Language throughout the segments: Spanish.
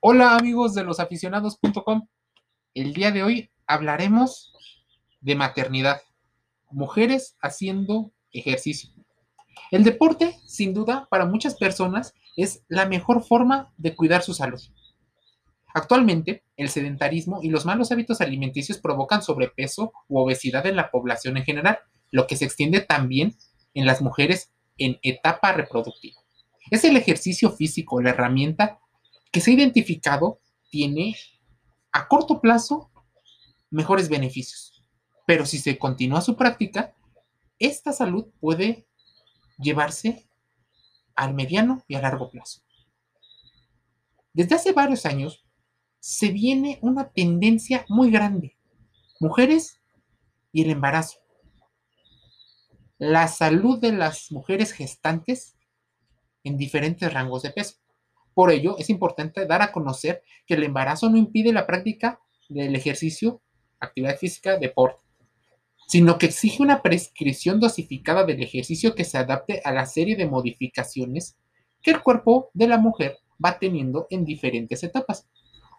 Hola amigos de losaficionados.com. El día de hoy hablaremos de maternidad. Mujeres haciendo ejercicio. El deporte, sin duda, para muchas personas es la mejor forma de cuidar su salud. Actualmente, el sedentarismo y los malos hábitos alimenticios provocan sobrepeso u obesidad en la población en general, lo que se extiende también en las mujeres en etapa reproductiva. Es el ejercicio físico la herramienta que se ha identificado tiene a corto plazo mejores beneficios. Pero si se continúa su práctica, esta salud puede llevarse al mediano y a largo plazo. Desde hace varios años se viene una tendencia muy grande. Mujeres y el embarazo. La salud de las mujeres gestantes en diferentes rangos de peso. Por ello, es importante dar a conocer que el embarazo no impide la práctica del ejercicio, actividad física, deporte, sino que exige una prescripción dosificada del ejercicio que se adapte a la serie de modificaciones que el cuerpo de la mujer va teniendo en diferentes etapas.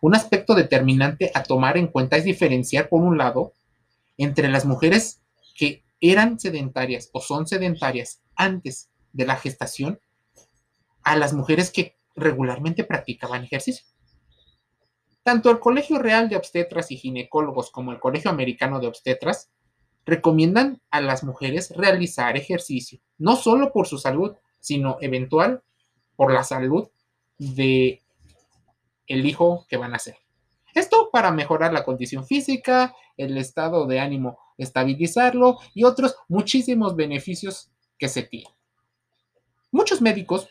Un aspecto determinante a tomar en cuenta es diferenciar, por un lado, entre las mujeres que eran sedentarias o son sedentarias antes de la gestación a las mujeres que regularmente practicaban ejercicio. Tanto el Colegio Real de Obstetras y Ginecólogos como el Colegio Americano de Obstetras recomiendan a las mujeres realizar ejercicio, no solo por su salud, sino eventual por la salud de el hijo que van a hacer. Esto para mejorar la condición física, el estado de ánimo, estabilizarlo y otros muchísimos beneficios que se tienen. Muchos médicos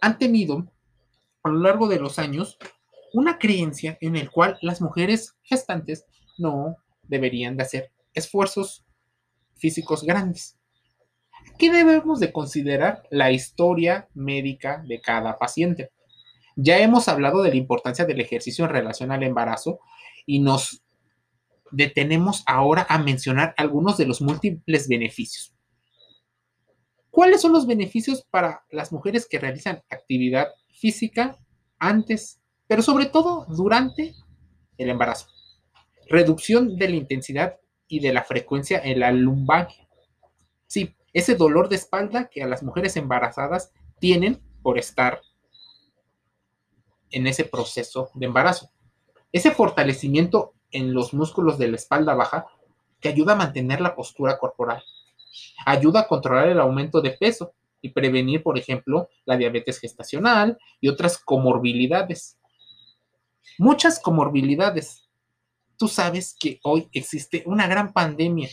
han tenido a lo largo de los años una creencia en el cual las mujeres gestantes no deberían de hacer esfuerzos físicos grandes. Aquí debemos de considerar la historia médica de cada paciente. Ya hemos hablado de la importancia del ejercicio en relación al embarazo y nos detenemos ahora a mencionar algunos de los múltiples beneficios. ¿Cuáles son los beneficios para las mujeres que realizan actividad física antes, pero sobre todo durante el embarazo? Reducción de la intensidad y de la frecuencia en la lumbalgia. Sí, ese dolor de espalda que a las mujeres embarazadas tienen por estar en ese proceso de embarazo. Ese fortalecimiento en los músculos de la espalda baja que ayuda a mantener la postura corporal Ayuda a controlar el aumento de peso y prevenir, por ejemplo, la diabetes gestacional y otras comorbilidades. Muchas comorbilidades. Tú sabes que hoy existe una gran pandemia,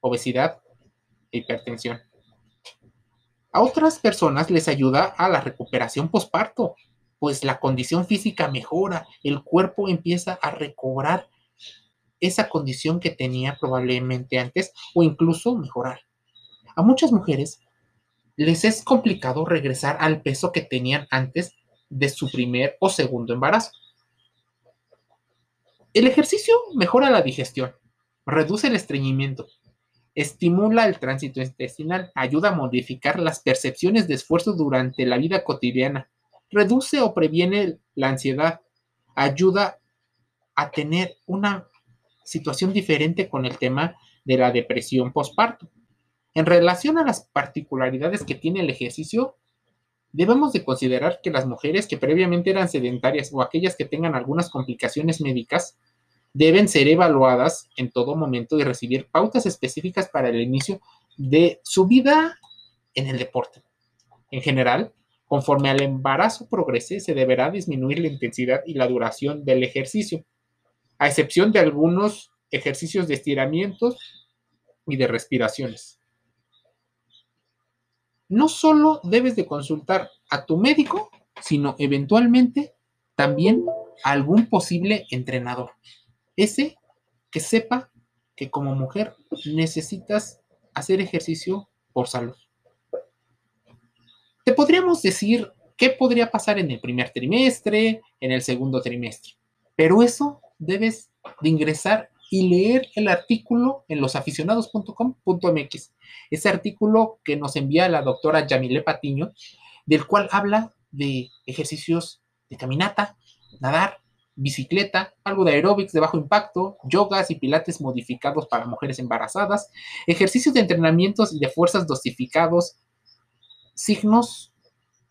obesidad e hipertensión. A otras personas les ayuda a la recuperación posparto, pues la condición física mejora, el cuerpo empieza a recobrar esa condición que tenía probablemente antes o incluso mejorar. A muchas mujeres les es complicado regresar al peso que tenían antes de su primer o segundo embarazo. El ejercicio mejora la digestión, reduce el estreñimiento, estimula el tránsito intestinal, ayuda a modificar las percepciones de esfuerzo durante la vida cotidiana, reduce o previene la ansiedad, ayuda a tener una situación diferente con el tema de la depresión postparto. En relación a las particularidades que tiene el ejercicio, debemos de considerar que las mujeres que previamente eran sedentarias o aquellas que tengan algunas complicaciones médicas deben ser evaluadas en todo momento y recibir pautas específicas para el inicio de su vida en el deporte. En general, conforme al embarazo progrese, se deberá disminuir la intensidad y la duración del ejercicio a excepción de algunos ejercicios de estiramientos y de respiraciones. No solo debes de consultar a tu médico, sino eventualmente también a algún posible entrenador. Ese que sepa que como mujer necesitas hacer ejercicio por salud. Te podríamos decir qué podría pasar en el primer trimestre, en el segundo trimestre, pero eso debes de ingresar y leer el artículo en losaficionados.com.mx. Ese artículo que nos envía la doctora Yamile Patiño, del cual habla de ejercicios de caminata, nadar, bicicleta, algo de aeróbics de bajo impacto, yogas y pilates modificados para mujeres embarazadas, ejercicios de entrenamientos y de fuerzas dosificados, signos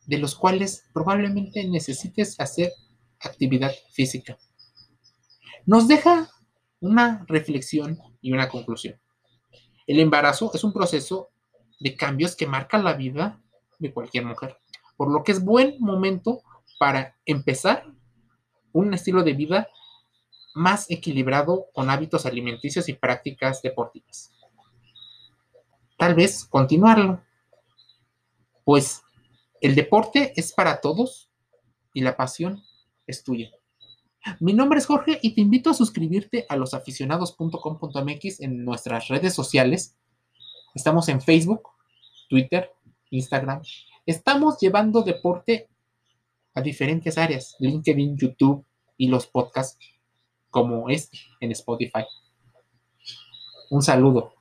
de los cuales probablemente necesites hacer actividad física. Nos deja una reflexión y una conclusión. El embarazo es un proceso de cambios que marca la vida de cualquier mujer, por lo que es buen momento para empezar un estilo de vida más equilibrado con hábitos alimenticios y prácticas deportivas. Tal vez continuarlo, pues el deporte es para todos y la pasión es tuya. Mi nombre es Jorge y te invito a suscribirte a losaficionados.com.mx en nuestras redes sociales. Estamos en Facebook, Twitter, Instagram. Estamos llevando deporte a diferentes áreas, LinkedIn, YouTube y los podcasts como este en Spotify. Un saludo.